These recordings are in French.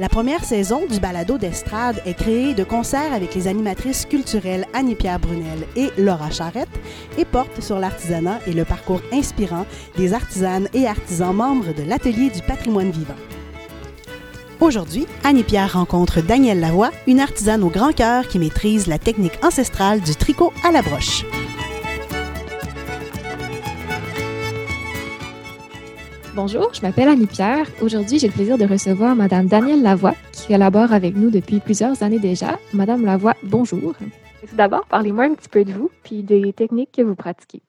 La première saison du balado d'estrade est créée de concert avec les animatrices culturelles Annie-Pierre Brunel et Laura Charrette et porte sur l'artisanat et le parcours inspirant des artisanes et artisans membres de l'Atelier du patrimoine vivant. Aujourd'hui, Annie-Pierre rencontre Danielle Lavoie, une artisane au grand cœur qui maîtrise la technique ancestrale du tricot à la broche. Bonjour, je m'appelle Annie-Pierre. Aujourd'hui, j'ai le plaisir de recevoir Madame Danielle Lavoie, qui collabore avec nous depuis plusieurs années déjà. Madame Lavoie, bonjour. Tout d'abord, parlez-moi un petit peu de vous puis des techniques que vous pratiquez.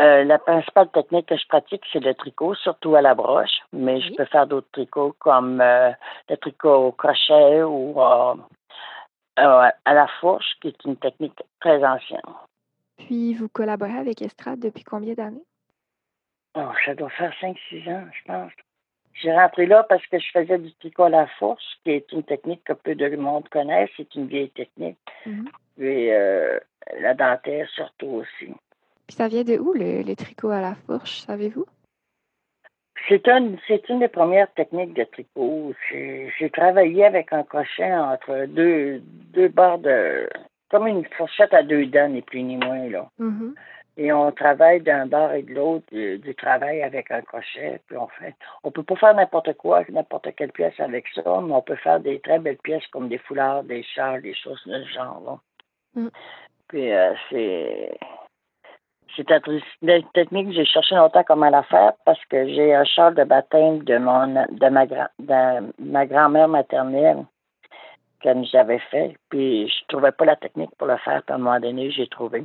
Euh, la principale technique que je pratique, c'est le tricot, surtout à la broche, mais je peux faire d'autres tricots comme euh, le tricot au crochet ou euh, à la fourche, qui est une technique très ancienne. Puis, vous collaborez avec Estrade depuis combien d'années? Oh, ça doit faire 5-6 ans, je pense. J'ai rentré là parce que je faisais du tricot à la force, qui est une technique que peu de monde connaissent. C'est une vieille technique. Mhm. Et euh, la dentelle surtout aussi. Puis ça vient de où, le, le tricot à la fourche, savez-vous? C'est une, c'est une des premières techniques de tricot. J'ai, j'ai travaillé avec un crochet entre deux, deux barres de. comme une fourchette à deux dents, ni plus ni moins, là. Mhm. Et on travaille d'un bord et de l'autre du, du travail avec un crochet. Puis on fait. On peut pas faire n'importe quoi, n'importe quelle pièce avec ça, mais on peut faire des très belles pièces comme des foulards, des châles, des choses de ce genre. Mm. Puis euh, c'est. C'est une technique que j'ai cherché longtemps comment la faire parce que j'ai un châle de baptême de mon de ma de ma grand-mère maternelle que j'avais fait. Puis je trouvais pas la technique pour le faire. Puis à un moment donné, j'ai trouvé.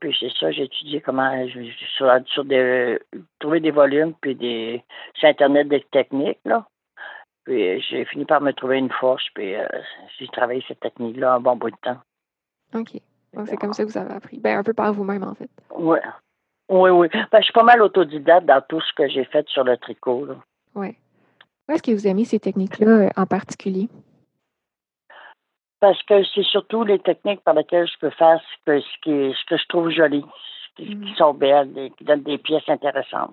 Puis c'est ça, j'ai étudié comment je, sur, sur des trouver des volumes puis des sur internet des techniques là. Puis j'ai fini par me trouver une force puis euh, j'ai travaillé cette technique là un bon bout de temps. OK. Donc, c'est comme ça que vous avez appris. Ben, un peu par vous-même, en fait. Oui. Oui, oui. Ben, je suis pas mal autodidacte dans tout ce que j'ai fait sur le tricot. Oui. Où est-ce que vous aimez ces techniques-là euh, en particulier? Parce que c'est surtout les techniques par lesquelles je peux faire ce que, ce qui, ce que je trouve joli, ce qui, Mm. qui sont belles, et qui donnent des pièces intéressantes.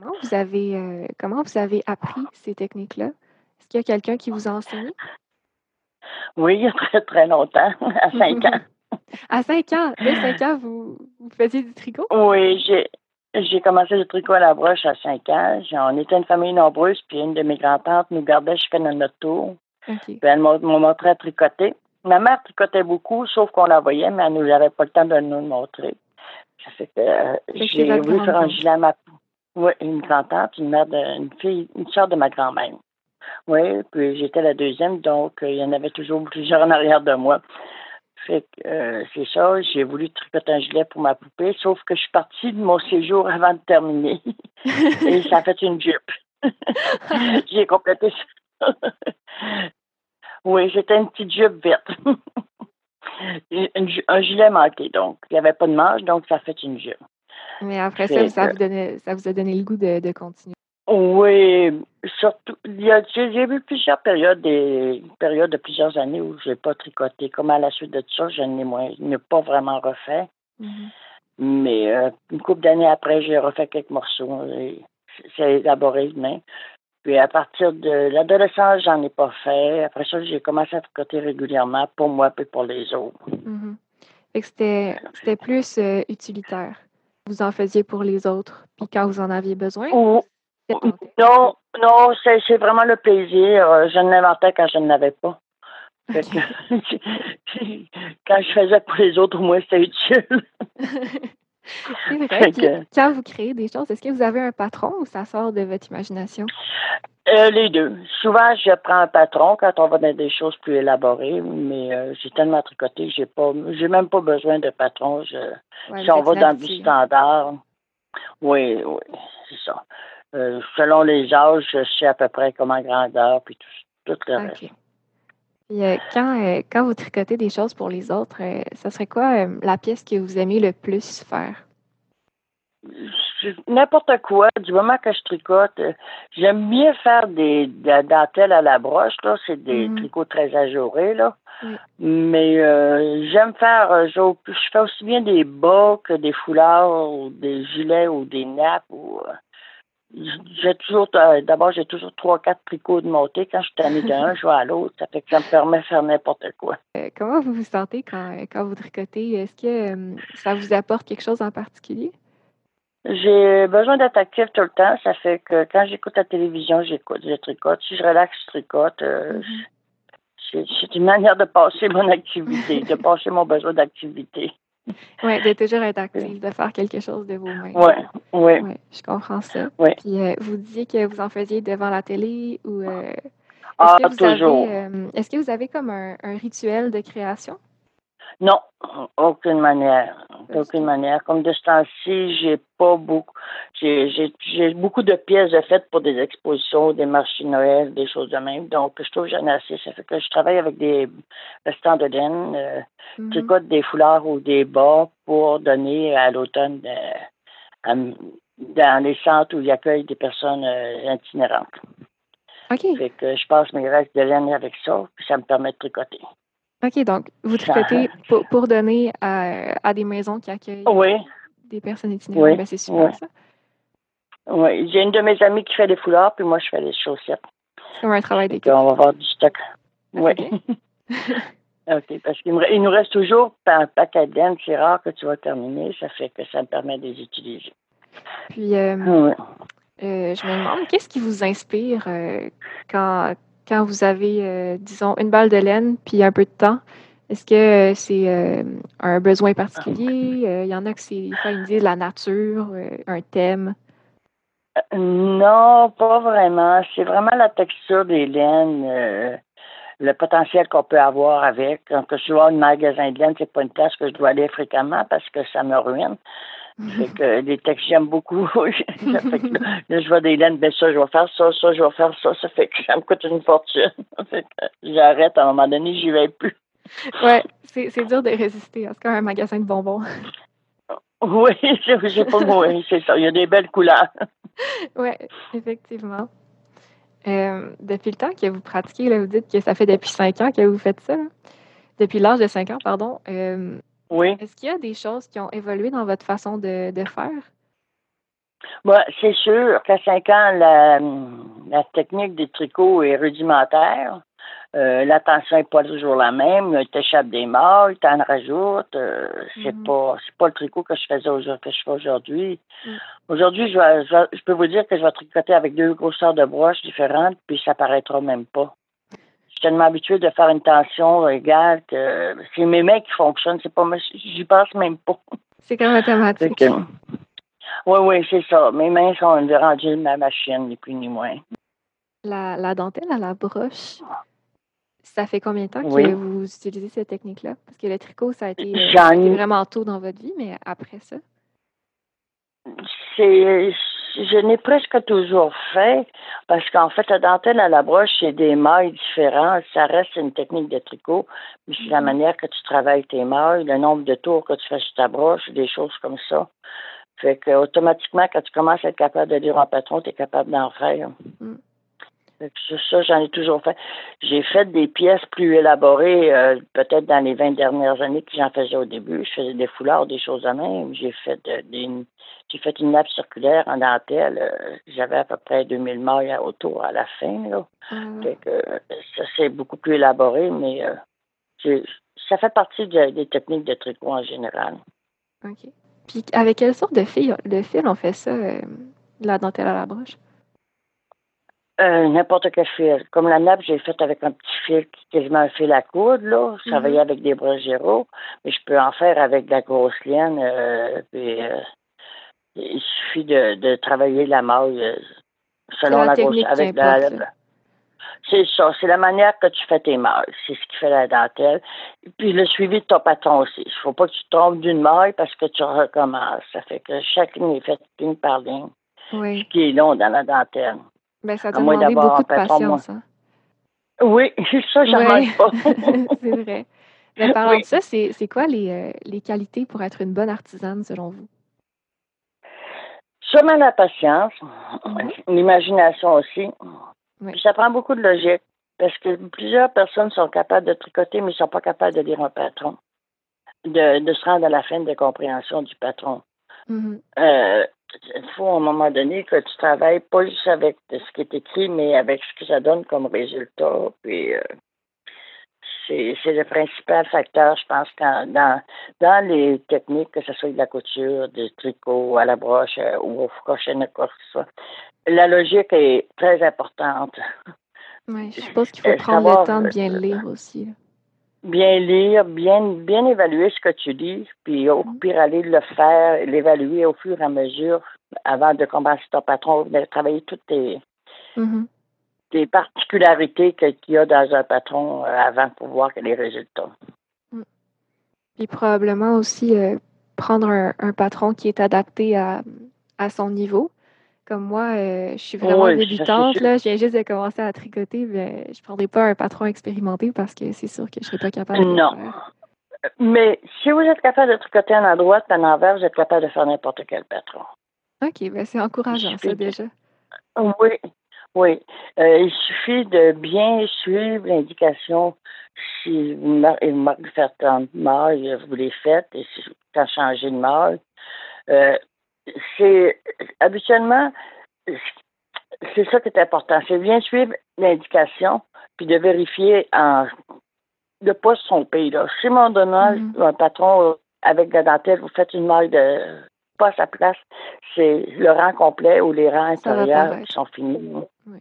Comment vous avez, euh, comment vous avez appris ces techniques-là? Est-ce qu'il y a quelqu'un qui vous a enseigné? Oui, il y a très, très longtemps, à cinq ans. À 5 ans, dès 5 ans, vous, vous faisiez du tricot? Oui, j'ai j'ai commencé le tricot à la broche à cinq ans. J'ai- On était une famille nombreuse, puis une de mes grands-tantes nous gardait jusqu'à notre tour. Puis elle m'a montré à tricoter. Ma mère tricotait beaucoup, sauf qu'on la voyait, mais elle nous avait pas le temps de nous le montrer. Ça fait que euh, j'ai voulu faire un gilet à ma Oui, une grand-tante, une mère de, une fille, une sœur de ma grand-mère. Oui, puis j'étais la deuxième, donc euh, il y en avait toujours plusieurs en arrière de moi. Fait que euh, c'est ça, j'ai voulu tricoter un gilet pour ma poupée, sauf que je suis partie de mon séjour avant de terminer. Et ça a fait une jupe. j'ai complété ça. oui, c'était une petite jupe verte. Une un gilet manqué, donc. Il n'y avait pas de manche, donc ça fait une jupe. Mais après ça, ça vous, donnait, ça vous a donné le goût de, de continuer. Oui, surtout, j'ai eu plusieurs périodes, des périodes de plusieurs années où je n'ai pas tricoté. Comme à la suite de ça, je n'ai moins, n'ai pas vraiment refait. Mhm. Mais euh, une couple d'années après, j'ai refait quelques morceaux. et C'est élaboré demain. Puis à partir de l'adolescence, j'en ai pas fait. Après ça, j'ai commencé à tricoter régulièrement pour moi et pour les autres. Fait que c'était, c'était plus euh, utilitaire. Vous en faisiez pour les autres, puis quand vous en aviez besoin, Ou- non, non, c'est vraiment le plaisir. Je l'inventais quand je n'avais pas. Que- quand je faisais pour les autres, au moins, c'était utile. C'est vrai. Fait Puis que- quand vous créez des choses, est-ce que vous avez un patron ou ça sort de votre imagination? Euh, les deux. Souvent, je prends un patron quand on va dans des choses plus élaborées, mais euh, j'ai tellement tricoté, j'ai pas, j'ai même pas besoin de patron. Je, Ouais, si on va dans du standard, oui, oui, c'est ça. Euh, selon les âges, je sais à peu près comment grandeur, puis tout, tout le reste. Et quand, quand vous tricotez des choses pour les autres, ça serait quoi la pièce que vous aimez le plus faire? n'importe quoi, du moment que je tricote. Euh, j'aime bien faire des, dentelles à la broche, là. C'est des mm. tricots très ajourés, là. Mais euh, j'aime faire, euh, je, fais aussi bien des bas que des foulards ou des gilets ou des nappes ou. J'ai toujours, d'abord, j'ai toujours trois, quatre tricots de monter. Quand je suis d'un, je vais à l'autre. Ça fait que ça me permet de faire n'importe quoi. comment vous vous sentez quand, quand vous tricotez? Est-ce que ça vous apporte quelque chose en particulier? J'ai besoin d'être active tout le temps. Ça fait que quand j'écoute la télévision, j'écoute, je tricote. Si je relaxe, je tricote. Euh, mm-hmm. c'est une manière de passer mon activité, de passer mon besoin d'activité. Oui, de toujours être active, de faire quelque chose de vous-même. Oui, oui. Ouais, je comprends ça. Ouais. Puis euh, vous disiez que vous en faisiez devant la télé ou. Euh, ah, toujours. Est-ce que vous avez comme un rituel de création? Non, aucune manière. D'aucune manière. Comme de ce temps-ci, j'ai pas beaucoup. J'ai beaucoup de pièces de faites pour des expositions, des marchés Noël, des choses de même. Donc, je trouve que j'en ai assez. Ça fait que je travaille avec des restants de laine, euh, mm des foulards ou des bas pour donner à l'automne euh, dans les centres où il accueille des personnes euh, itinérantes. OK. Fait que je passe mes restes de laine avec ça, puis ça me permet de tricoter. OK, donc vous tricotez pour, donner à, des maisons qui accueillent des personnes itinérantes. Oui. Ben, c'est super ça. Oui, j'ai une de mes amies qui fait des foulards, puis moi je fais les chaussettes. C'est comme un travail d'équipe. On va avoir du stock. Oui. OK, parce qu'il nous reste toujours un paquet de c'est rare que tu vas terminer, ça fait que ça me permet de les utiliser. Puis, euh, euh, je me demande, qu'est-ce qui vous inspire euh, quand, quand vous avez, euh, disons, une balle de laine puis un peu de temps? Est-ce que c'est euh, un besoin particulier? Euh, il y en a que c'est, disent la nature, un thème. Non, pas vraiment. C'est vraiment la texture des laines, le potentiel qu'on peut avoir avec. Quand je vois un magasin de laine, c'est pas une place que je dois aller fréquemment parce que ça me ruine. Fait que les textes, j'aime beaucoup. fait que là, je vois des laines, ben ça, je vais faire ça, ça, je vais faire ça. Ça fait que ça me coûte une fortune. fait que j'arrête à un moment donné, j'y vais plus. Ouais, c'est dur de résister. C'est comme un magasin de bonbons. Oui, j'ai pas oui, c'est ça. Il y a des belles couleurs. oui, effectivement. Euh, depuis le temps que vous pratiquez, là, vous dites que ça fait depuis cinq ans que vous faites ça. Depuis l'âge de cinq ans, pardon. Euh, oui. Est-ce qu'il y a des choses qui ont évolué dans votre façon de, de faire? Bah, c'est sûr qu'à 5 ans, la, la, technique des tricots est rudimentaire. Euh, l'attention n'est pas toujours la même. Tu échappes des mailles, tu en rajoutes. Euh, c'est mm-hmm. pas c'est pas le tricot que je faisais aujourd'hui que je fais aujourd'hui. Mm. Aujourd'hui, je, je, je, peux vous dire que je vais tricoter avec deux grosseurs de broches différentes, puis ça paraîtra même pas suis tellement habituée de faire une tension égale que c'est mes mains qui fonctionnent. C'est pas j'y pense même pas. C'est comme automatique. oui, oui, c'est ça. Mes mains sont rendues ma machine, ni plus ni moins. La, la dentelle à la broche, ça fait combien de temps que vous utilisez cette technique-là? Parce que le tricot, ça a été, euh, vraiment tôt dans votre vie, mais après ça? C'est je n'ai presque toujours fait parce qu'en fait, la dentelle à la broche, c'est des mailles différentes. Ça reste une technique de tricot, mais c'est la mhm. manière que tu travailles tes mailles, le nombre de tours que tu fais sur ta broche, des choses comme ça. Fait que automatiquement, quand tu commences à être capable de lire un patron, tu es capable d'en faire. Mhm. Ça, j'en ai toujours fait. J'ai fait des pièces plus élaborées, euh, peut-être dans les 20 dernières années que j'en faisais au début. Je faisais des foulards, des choses à même. J'ai fait des, j'ai fait une nappe circulaire en dentelle. Euh, j'avais à peu près 2000 mailles autour à la fin. Là. Ah ça, c'est beaucoup plus élaboré, mais euh, ça fait partie des techniques de tricot en général. OK. Puis avec quelle sorte de fil, de fil on fait ça, la dentelle à la broche? Euh, n'importe quel fil. Comme la nappe, j'ai fait avec un petit fil quasiment un fil à coudre, là. Je travaillais mhm. avec des brogéros, mais je peux en faire avec de la grosse laine. Euh, puis, euh, il suffit de, de travailler la maille selon la, grosse avec la, C'est ça, c'est la manière que tu fais tes mailles. C'est ce qui fait la dentelle. Puis le suivi de ton patron aussi. Il ne faut pas que tu te trompes d'une maille parce que tu recommences. Ça fait que chaque ligne est faite ligne par ligne. Oui. Ce qui est long dans la dentelle. Ben, ça demander beaucoup de patience. Hein. Oui, ça, j'en Ouais. pas. C'est vrai. Mais parlant Oui. de ça, c'est quoi les, euh, les qualités pour être une bonne artisane selon vous? Sûrement la patience, l'imagination aussi. Oui. Puis ça prend beaucoup de logique parce que plusieurs personnes sont capables de tricoter, mais ne sont pas capables de lire un patron, de, de se rendre à la fin de compréhension du patron. Mhm. Euh, il faut à un moment donné que tu travailles pas juste avec ce qui est écrit, mais avec ce que ça donne comme résultat. Puis euh, c'est le principal facteur, je pense, quand, dans, dans les techniques, que ce soit de la couture, du tricot, à la broche euh, ou au crochet, n'importe quoi. La logique est très importante. Ouais, je suppose qu'il faut Euh, prendre savoir, le temps de bien le lire aussi. Bien lire, bien, bien évaluer ce que tu lis, puis au pire aller le faire, l'évaluer au fur et à mesure avant de commencer ton patron, de travailler toutes tes, Mhm. des particularités qu'il y a dans un patron euh, avant pour voir les résultats. Puis probablement aussi euh, prendre un, un patron qui est adapté à, à son niveau. Comme moi, euh, je suis vraiment débutante, là, je viens juste de commencer à tricoter, mais je ne prendrai pas un patron expérimenté parce que c'est sûr que je ne serais pas capable de Non. faire. Mais si vous êtes capable de tricoter en à droite, en envers, vous êtes capable de faire n'importe quel patron. OK, ben c'est encourageant ça déjà. Oui, oui. Euh, il suffit de bien suivre l'indication. Si vous mar- il vous marque de faire tant de vous les faites. Et si quand changer de maille, euh, c'est habituellement c'est ça qui est important. C'est bien suivre l'indication, puis de vérifier en de pas se tromper. Là. Chez mon donneur, un patron euh, avec de la dentelle, vous faites une maille de pas à sa place, c'est le rang complet ou les rangs Ça intérieurs qui sont finis. Oui.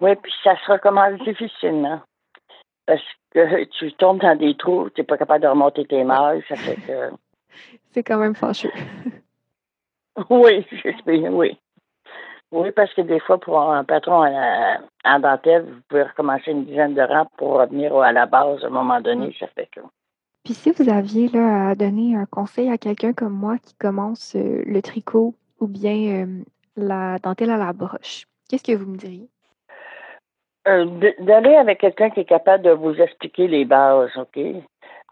Oui, puis ça se recommence difficilement. Parce que tu tombes dans des trous, tu n'es pas capable de remonter tes mailles, ça fait que. C'est quand même fâcheux. Oui, oui. Oui, parce que des fois, pour un patron en, en dentelle, vous pouvez recommencer une dizaine de rangs pour revenir à la base à un moment donné, ça fait que. Puis si vous aviez là, à donner un conseil à quelqu'un comme moi qui commence euh, le tricot ou bien euh, la dentelle à la broche, qu'est-ce que vous me diriez? Euh, D'aller avec quelqu'un qui est capable de vous expliquer les bases, OK?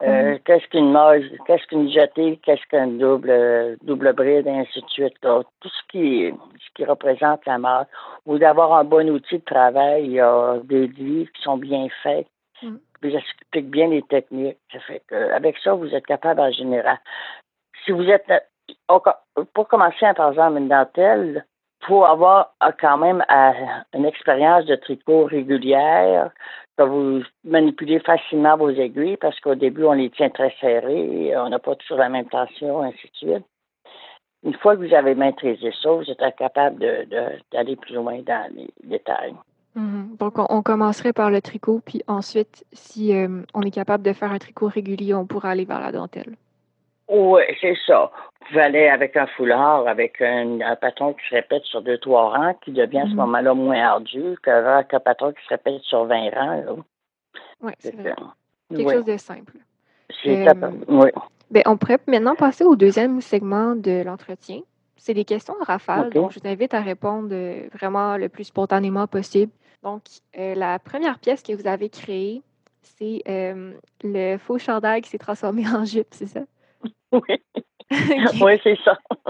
Euh, Mhm. Qu'est-ce qu'une marge, qu'est-ce qu'une jetée, qu'est-ce qu'un double, euh, double bride, et ainsi de suite. là. Tout ce qui, ce qui représente la marge. Ou d'avoir un bon outil de travail. Il y a des livres qui sont bien faits. Mhm. Puis j'explique bien les techniques. Ça fait que, avec ça, vous êtes capable en général. Si vous êtes, co- pour commencer, par exemple, une dentelle, faut avoir euh, quand même euh, une expérience de tricot régulière, vous manipulez facilement vos aiguilles parce qu'au début, on les tient très serrées, on n'a pas toujours la même tension, ainsi de suite. Une fois que vous avez maîtrisé ça, vous êtes capable d'aller plus loin dans les détails. Mhm. Donc, on, on commencerait par le tricot, puis ensuite, si euh, on est capable de faire un tricot régulier, on pourra aller vers la dentelle. Oui, c'est ça. Vous pouvez aller avec un foulard, avec un, un patron qui se répète sur deux, trois rangs, qui devient à ce Mhm. moment-là moins ardu qu'avec un patron qui se répète sur 20 rangs. là. Oui, c'est vrai. Quelque Oui. chose de simple. C'est Euh, oui. Ben, on pourrait maintenant passer au deuxième segment de l'entretien. C'est des questions en rafale, donc je vous invite à répondre euh, vraiment le plus spontanément possible. Donc, euh, la première pièce que vous avez créée, c'est le faux chandail qui s'est transformé en jupe, c'est ça? Oui, oui c'est ça.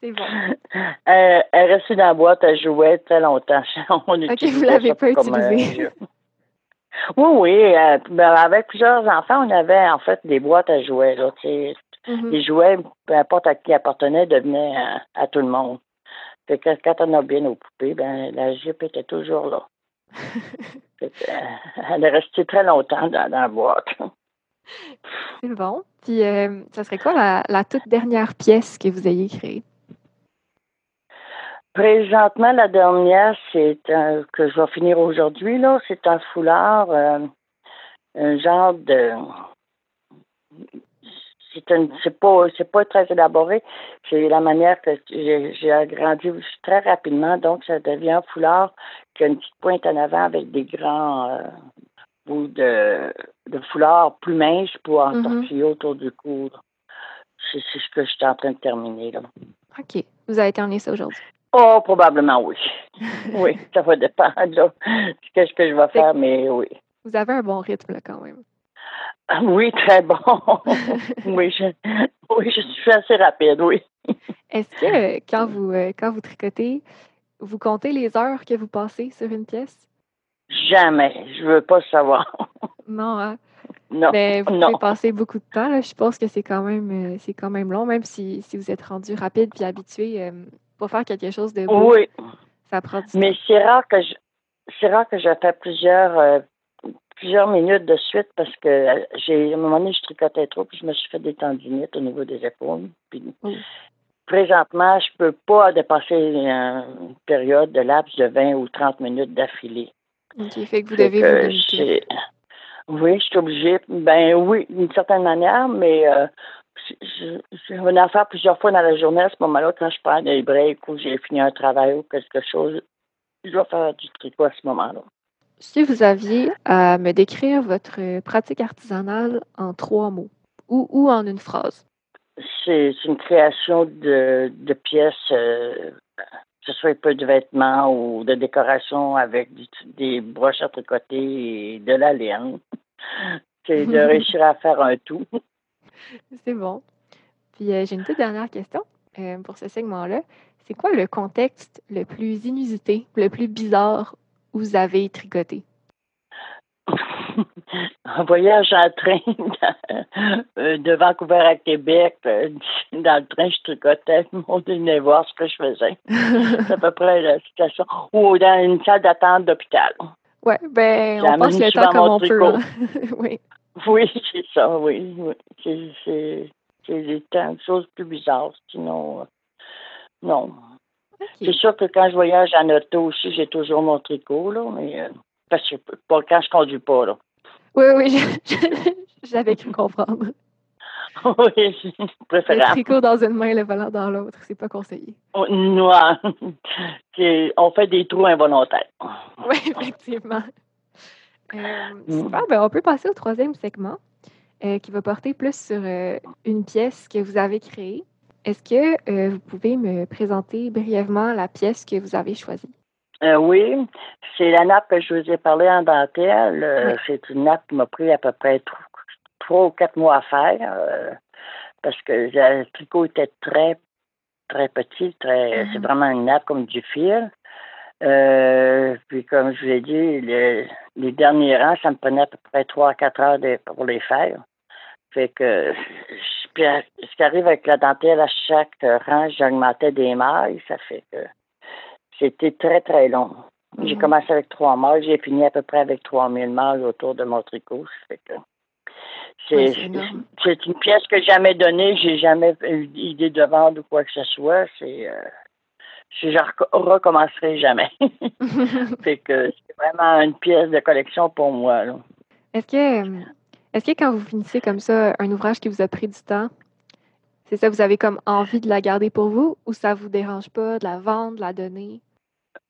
c'est bon. Euh, elle est restée dans la boîte à jouets très longtemps. On Ok, vous l'avez ça pas comme, euh, utilisé. jeu. oui, oui. euh, ben, avec plusieurs enfants, on avait en fait des boîtes à jouets. Là. Mhm. Les jouets, peu importe à qui appartenaient, devenaient à, à tout le monde. Fait que quand on a bien aux poupées, ben, la jupe était toujours là. Fait que, euh, elle est restée très longtemps dans, dans la boîte. C'est bon. Puis, euh, ça serait quoi la, toute dernière pièce que vous ayez créée? Présentement, la dernière, c'est un, que je vais finir aujourd'hui, c'est un foulard, euh, un genre de c'est pas pas très élaboré. C'est la manière que j'ai j'ai agrandi très rapidement, donc ça devient un foulard qui a une petite pointe en avant avec des grands euh, bouts de, de foulard plus minces pour Mhm. entortiller autour du cou. C'est ce que je suis en train de terminer là. OK. Vous avez terminé ça aujourd'hui? Oh, probablement oui. oui, ça va dépendre de ce que je vais faire, mais oui. Vous avez un bon rythme là, quand même. Ah oui, très bon. oui, je, oui, je suis assez rapide, oui. Est-ce que quand vous, euh, quand vous tricotez, vous comptez les heures que vous passez sur une pièce? Jamais. Je veux pas savoir. non, hein? Non. Mais vous non. pouvez passer beaucoup de temps. Là. Je pense que c'est quand même euh, c'est quand même long, même si, si vous êtes rendu rapide puis habitué euh, pour faire quelque chose de beau. Oui. Ça prend du Mais temps. c'est rare que je c'est rare que je fais plusieurs euh, plusieurs minutes de suite parce que j'ai à un moment donné je tricotais trop puis je me suis fait des tendinites au niveau des épaules. Puis Oh. présentement, je peux pas dépasser une période de laps de 20 ou 30 minutes d'affilée. OK, fait que vous que vous Oui, je suis obligée. Ben oui, d'une certaine manière, mais euh, je, je, je venais à faire plusieurs fois dans la journée à ce moment-là, quand je prends des breaks ou j'ai fini un travail ou quelque chose, je dois faire du tricot à ce moment-là. Si vous aviez à me décrire votre pratique artisanale en trois mots ou, ou en une phrase. C'est c'est une création de, de pièces, euh, que ce soit un peu de vêtements ou de décoration avec des broches à tricoter et de la laine. C'est de réussir à faire un tout. C'est bon. Puis euh, j'ai une toute dernière question euh, pour ce segment-là. C'est quoi le contexte le plus inusité, le plus bizarre où vous avez tricoté? un voyage en train euh, de Vancouver à Québec. euh, Dans le train, je tricotais. Le monde venait voir ce que je faisais. C'est à peu près la situation. Ou dans une salle d'attente d'hôpital. ouais, ben on passe le temps comme on peut. tricot. hein. oui. Oui, c'est ça, oui. oui. C'est- des temps de choses plus bizarres. Sinon, euh, non. C'est sûr que quand je voyage en auto aussi, j'ai toujours mon tricot, là, mais euh, parce que pas quand je conduis pas, là. Oui, oui, j'avais cru comprendre. oui, c'est Le préférable. tricot dans une main, le volant dans l'autre, c'est pas conseillé. On- Noir. C'est- On fait des trous involontaires. Oui, effectivement. Euh, Mm. super, ben on peut passer au troisième segment euh, qui va porter plus sur euh, une pièce que vous avez créée. Est-ce que vous pouvez me présenter brièvement la pièce que vous avez choisie? Euh, oui, c'est la nappe que je vous ai parlé en dentelle. Euh, Oui. C'est une nappe qui m'a pris à peu près tro- trois ou quatre mois à faire euh, parce que le tricot était très, très petit. Très, Mhm. C'est vraiment une nappe comme du fil. Puis comme je vous l'ai dit, le- les derniers rangs, ça me prenait à peu près trois à quatre heures de- pour les faire. Fait que je- puis, ce qui arrive avec la dentelle, à chaque rang, j'augmentais des mailles. Ça fait que c'était très, très long. J'ai Mhm. commencé avec trois mailles, j'ai fini à peu près avec 3000 mailles autour de mon tricot. C'est c'est c'est une pièce que j'ai jamais donnée, j'ai jamais eu idée de vendre ou quoi que ce soit. C'est euh, je ne recommencerai jamais. fait que c'est vraiment une pièce de collection pour moi. Est-ce que, est-ce que quand vous finissez comme ça un ouvrage qui vous a pris du temps, c'est ça, vous avez comme envie de la garder pour vous ou ça vous dérange pas de la vendre, de la donner?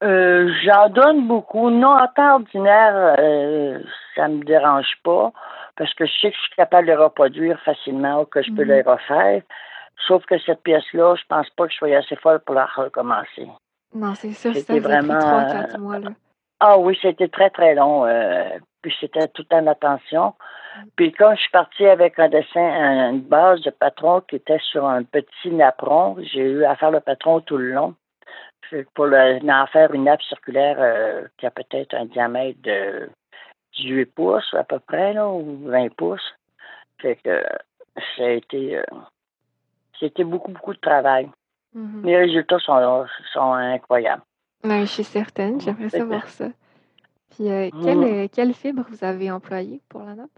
Euh, J'en donne beaucoup. Non, en temps ordinaire, euh, ça me dérange pas parce que je sais que je suis capable de les reproduire facilement ou que je peux Mhm. les refaire. Sauf que cette pièce-là, je pense pas que je sois assez folle pour la recommencer. Non, c'est sûr, ça vraiment, trois, euh, quatre mois. Là. Ah oui, c'était très, très long. euh, puis c'était tout en attention. Puis quand je suis partie avec un dessin, un- une base de patron qui était sur un petit napperon, j'ai eu à faire le patron tout le long. Pour le, en faire une nappe circulaire euh, qui a peut-être un diamètre de 18 pouces à peu près, là, ou 20 pouces. Fait que ça a été... euh, c'était beaucoup, beaucoup de travail. Mhm. Les résultats sont, sont incroyables. Ouais, je suis certaine, j'aimerais Fait que- savoir ça. Puis, euh, Mm. quelle, euh, quelle fibre vous avez employée pour la nappe?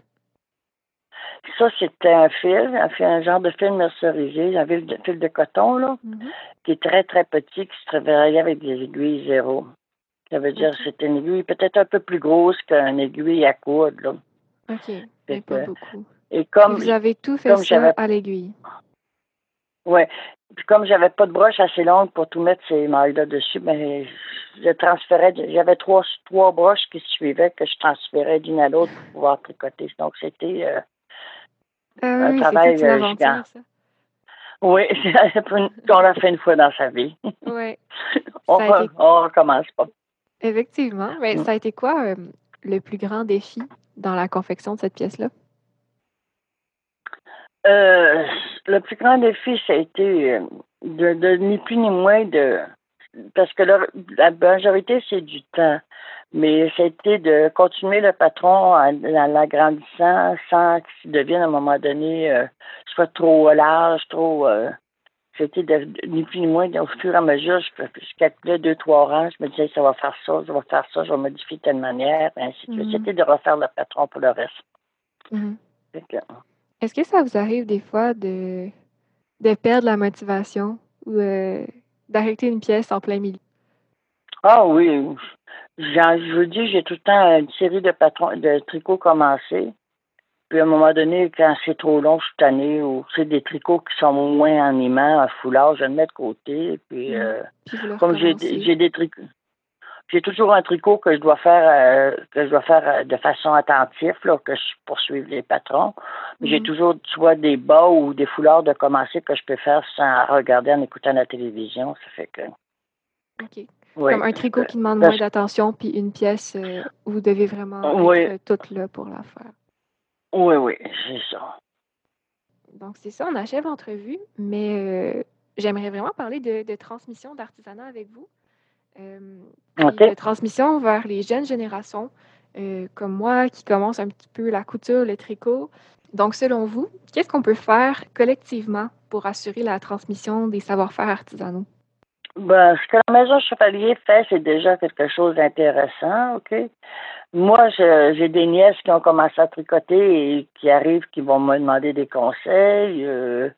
Ça, c'était un fil, un, fil- un genre de fil mercerisé, un fil de, fil de coton, là, Mhm. qui est très, très petit, qui se travaillait avec des aiguilles zéro. Ça veut dire que c'était une aiguille peut-être un peu plus grosse qu'une aiguille à coudre, là. OK, mais pas beaucoup. Et Et comme, vous avez tout fait ça à l'aiguille? Ouais, puis comme j'avais pas de broche assez longue pour tout mettre ces mailles-là dessus, ben, je transférais, j'avais trois, trois broches qui suivaient que je transférais d'une à l'autre pour pouvoir tricoter. Donc, c'était, euh, Ah Un oui, travail, une euh, aventure, gigant. ça. Oui, on l'a fait une fois dans sa vie. Oui. on, ne recommence pas. Effectivement. Mais mm. ça a été quoi euh, le plus grand défi dans la confection de cette pièce-là? Euh, le plus grand défi, ça a été euh, de, ni plus ni moins de. Parce que la majorité, c'est du temps. Mais c'était de continuer le patron en, l'agrandissant sans qu'il devienne à un moment donné euh, soit trop large, trop. c'était de, ni plus ni moins, au fur et à mesure, je, je calculais deux, trois rangs, je me disais, ça va faire ça, ça va faire ça, je vais modifier de telle manière, ainsi de. Mm-hmm. C'était de refaire le patron pour le reste. Mm-hmm. Est-ce que ça vous arrive des fois de, de perdre la motivation ou euh, d'arrêter une pièce en plein milieu? Ah oui. Je vous dis, j'ai tout le temps une série de patrons de tricots commencés. Puis à un moment donné, quand c'est trop long, je suis tanné ou c'est des tricots qui sont moins animants, un foulard, je le mets de côté. Puis, mmh. euh, comme j'ai des tricots j'ai toujours un tricot que je dois faire euh, que je dois faire euh, de façon attentive, là, que je poursuive les patrons. J'ai mhm. toujours soit des bas ou des foulards de commencer que je peux faire sans regarder en écoutant la télévision. Ça fait que. OK. Comme un tricot qui demande moins d'attention, puis une pièce euh, où vous devez vraiment être toute là pour la faire. Oui, oui, c'est ça. Donc, c'est ça, on achève l'entrevue, mais j'aimerais vraiment parler de, de transmission d'artisanat avec vous. Euh, de transmission vers les jeunes générations, euh, comme moi, qui commence un petit peu la couture, le tricot. Donc, selon vous, qu'est-ce qu'on peut faire collectivement pour assurer la transmission des savoir-faire artisanaux? Ben, ce que la Maison Chevalier fait, c'est déjà quelque chose d'intéressant, OK? Moi, j'ai des nièces qui ont commencé à tricoter et qui arrivent, qui vont me demander des conseils. Euh,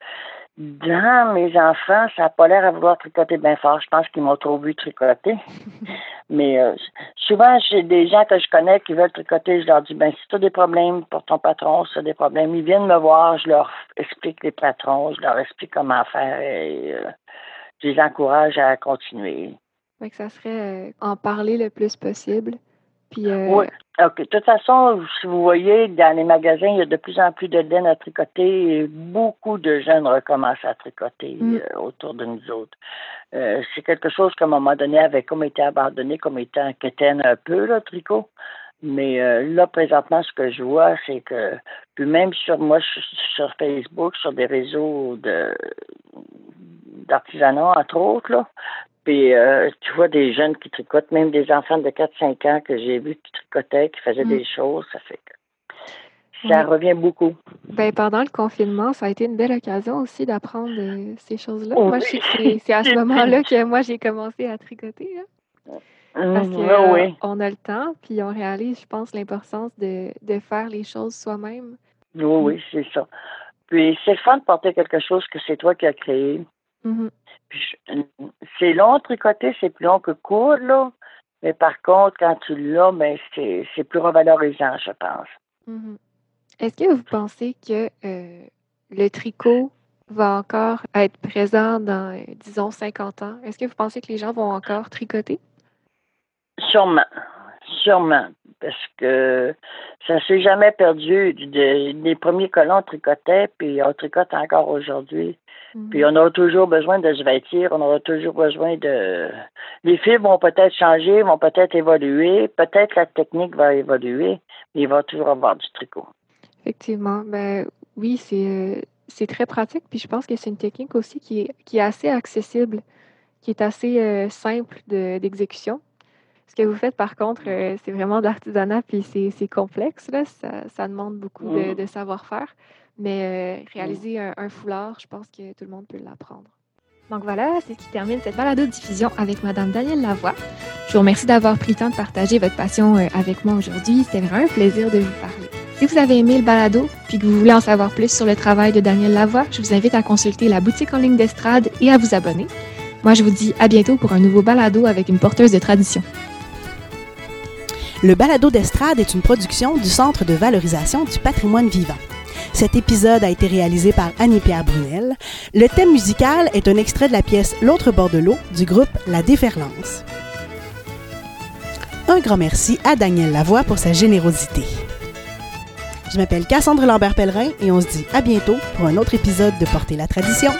dans mes enfants, ça n'a pas l'air à vouloir tricoter bien fort. Je pense qu'ils m'ont trop vu tricoter. Mais euh, souvent, j'ai des gens que je connais qui veulent tricoter. Je leur dis, ben si tu as des problèmes pour ton patron, si tu as des problèmes, ils viennent me voir, je leur explique les patrons, je leur explique comment faire et euh, je les encourage à continuer. que ça serait euh, en parler le plus possible. Puis, Oui. OK. De toute façon, si vous voyez, dans les magasins, il y a de plus en plus de laine à tricoter et beaucoup de jeunes recommencent à tricoter mm. euh, autour de nous autres. Euh, c'est quelque chose qu'à un moment donné avait comme été abandonné, comme étant quétaine un peu, le tricot. Mais euh, là, présentement, ce que je vois, c'est que, puis même sur moi, sur Facebook, sur des réseaux de d'artisanat, entre autres, là, puis euh, tu vois des jeunes qui tricotent, même des enfants de 4-5 ans que j'ai vus qui tricotaient, qui faisaient des mm. choses, ça fait que ça revient beaucoup. Ben, pendant le confinement, ça a été une belle occasion aussi d'apprendre euh, ces choses-là. Moi, c'est à ce moment-là que moi, j'ai commencé à tricoter. Hein. Parce mm, qu'on a le temps, puis on réalise, je pense, l'importance de, de, faire les choses soi-même. Oui, oui, c'est ça. Puis c'est fun de porter quelque chose que c'est toi qui as créé. Mm-hmm. C'est long tricoter, c'est plus long que coudre, là. Mais par contre, quand tu l'as, ben, c'est plus revalorisant, je pense. Mm-hmm. Est-ce que vous pensez que euh, le tricot va encore être présent dans, disons, 50 ans? Est-ce que vous pensez que les gens vont encore tricoter? Sûrement. Sûrement. Parce que ça s'est jamais perdu. des premiers colons tricotaient, puis on tricote encore aujourd'hui. Puis on aura toujours besoin de se vêtir, on aura toujours besoin de. Les fibres vont peut-être changer, vont peut-être évoluer, peut-être la technique va évoluer, mais il va toujours avoir du tricot. Effectivement. Ben oui, c'est, euh, c'est très pratique. Puis je pense que c'est une technique aussi qui est, qui est assez accessible, qui est assez euh, simple d'exécution. Ce que vous faites, par contre, euh, c'est vraiment de l'artisanat, puis c'est, complexe. Là. Ça, ça demande beaucoup de, mm. de savoir-faire. Mais euh, réaliser un, foulard, je pense que tout le monde peut l'apprendre. Donc voilà, c'est ce qui termine cette balado diffusion avec Madame Danielle Lavoie. Je vous remercie d'avoir pris le temps de partager votre passion euh, avec moi aujourd'hui. C'était vraiment un plaisir de vous parler. Si vous avez aimé le balado, puis que vous voulez en savoir plus sur le travail de Danielle Lavoie, je vous invite à consulter la boutique en ligne d'Estrade et à vous abonner. Moi, je vous dis à bientôt pour un nouveau balado avec une porteuse de tradition. Le balado d'Estrade est une production du Centre de valorisation du patrimoine vivant. Cet épisode a été réalisé par Annie-Pierre Brunel. Le thème musical est un extrait de la pièce L'autre bord de l'eau du groupe La Déferlance. Un grand merci à Daniel Lavoie pour sa générosité. Je m'appelle Cassandre Lambert-Pellerin et on se dit à bientôt pour un autre épisode de Porter la tradition.